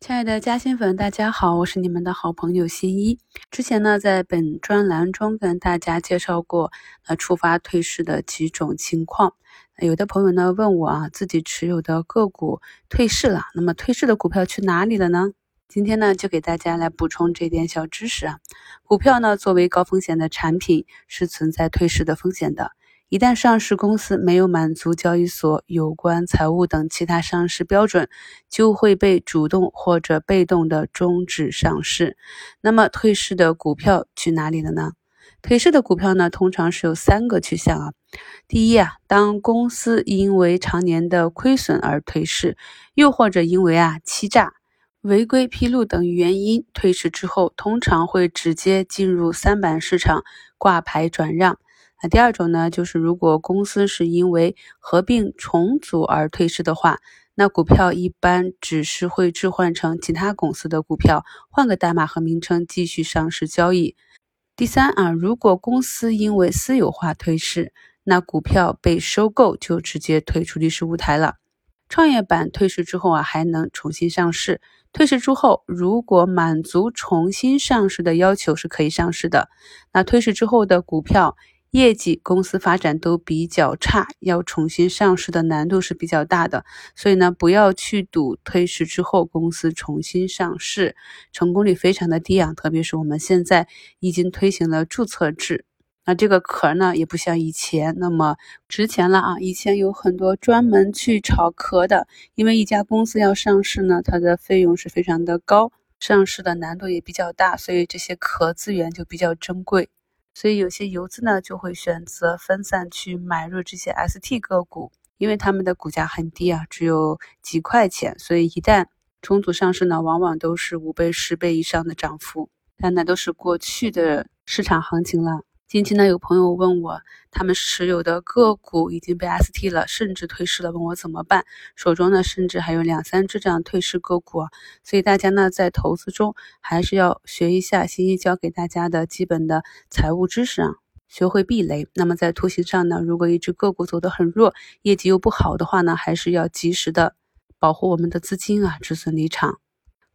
亲爱的嘉兴粉，大家好，我是你们的好朋友新一。之前呢，在本专栏中跟大家介绍过，呃，触发退市的几种情况。有的朋友呢问我啊，自己持有的个股退市了，那么退市的股票去哪里了呢？今天呢，就给大家来补充这点小知识啊。股票呢，作为高风险的产品，是存在退市的风险的。一旦上市公司没有满足交易所有关财务等其他上市标准，就会被主动或者被动的终止上市。那么退市的股票去哪里了呢？退市的股票呢，通常是有三个去向啊。第一啊，当公司因为常年的亏损而退市，又或者因为啊欺诈、违规披露等原因退市之后，通常会直接进入三板市场挂牌转让。那第二种呢，就是如果公司是因为合并重组而退市的话，那股票一般只是会置换成其他公司的股票，换个代码和名称继续上市交易。第三啊，如果公司因为私有化退市，那股票被收购就直接退出历史舞台了。创业板退市之后啊，还能重新上市。退市之后，如果满足重新上市的要求，是可以上市的。那退市之后的股票。业绩、公司发展都比较差，要重新上市的难度是比较大的，所以呢，不要去赌退市之后公司重新上市，成功率非常的低啊。特别是我们现在已经推行了注册制，那这个壳呢也不像以前那么值钱了啊。以前有很多专门去炒壳的，因为一家公司要上市呢，它的费用是非常的高，上市的难度也比较大，所以这些壳资源就比较珍贵。所以有些游资呢就会选择分散去买入这些 ST 个股，因为他们的股价很低啊，只有几块钱，所以一旦重组上市呢，往往都是五倍、十倍以上的涨幅，但那都是过去的市场行情了。近期呢，有朋友问我，他们持有的个股已经被 ST 了，甚至退市了，问我怎么办？手中呢，甚至还有两三只这样退市个股啊，所以大家呢，在投资中还是要学一下新一教给大家的基本的财务知识啊，学会避雷。那么在图形上呢，如果一只个股走得很弱，业绩又不好的话呢，还是要及时的保护我们的资金啊，止损离场。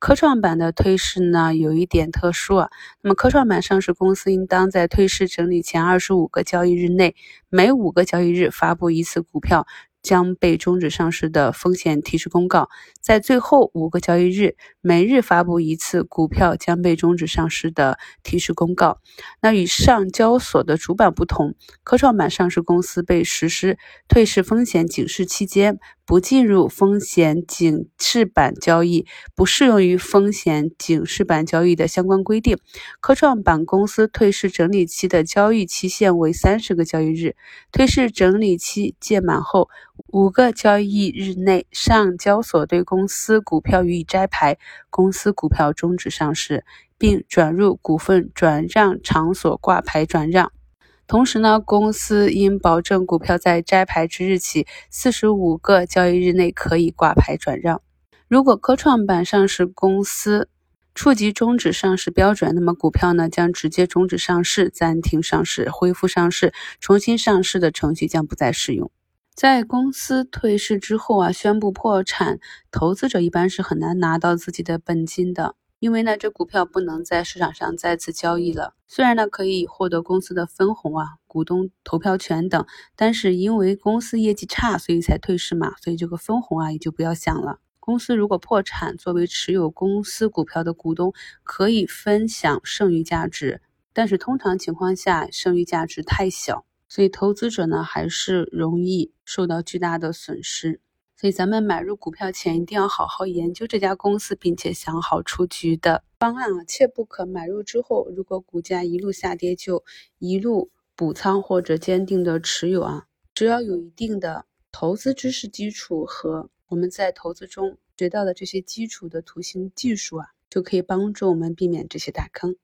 科创板的退市呢，有一点特殊啊。那么，科创板上市公司应当在退市整理前二十五个交易日内，每五个交易日发布一次股票。将被终止上市的风险提示公告，在最后五个交易日，每日发布一次股票将被终止上市的提示公告。那与上交所的主板不同，科创板上市公司被实施退市风险警示期间，不进入风险警示板交易，不适用于风险警示板交易的相关规定。科创板公司退市整理期的交易期限为三十个交易日，退市整理期届满后。五个交易日内，上交所对公司股票予以摘牌，公司股票终止上市，并转入股份转让场所挂牌转让。同时呢，公司应保证股票在摘牌之日起四十五个交易日内可以挂牌转让。如果科创板上市公司触及终止上市标准，那么股票呢将直接终止上市、暂停上市、恢复上市、重新上市的程序将不再适用。在公司退市之后啊，宣布破产，投资者一般是很难拿到自己的本金的，因为呢，这股票不能在市场上再次交易了。虽然呢，可以获得公司的分红啊、股东投票权等，但是因为公司业绩差，所以才退市嘛，所以这个分红啊也就不要想了。公司如果破产，作为持有公司股票的股东可以分享剩余价值，但是通常情况下，剩余价值太小。所以投资者呢，还是容易受到巨大的损失。所以咱们买入股票前，一定要好好研究这家公司，并且想好出局的方案啊，切不可买入之后，如果股价一路下跌，就一路补仓或者坚定的持有啊。只要有一定的投资知识基础和我们在投资中学到的这些基础的图形技术啊，就可以帮助我们避免这些大坑。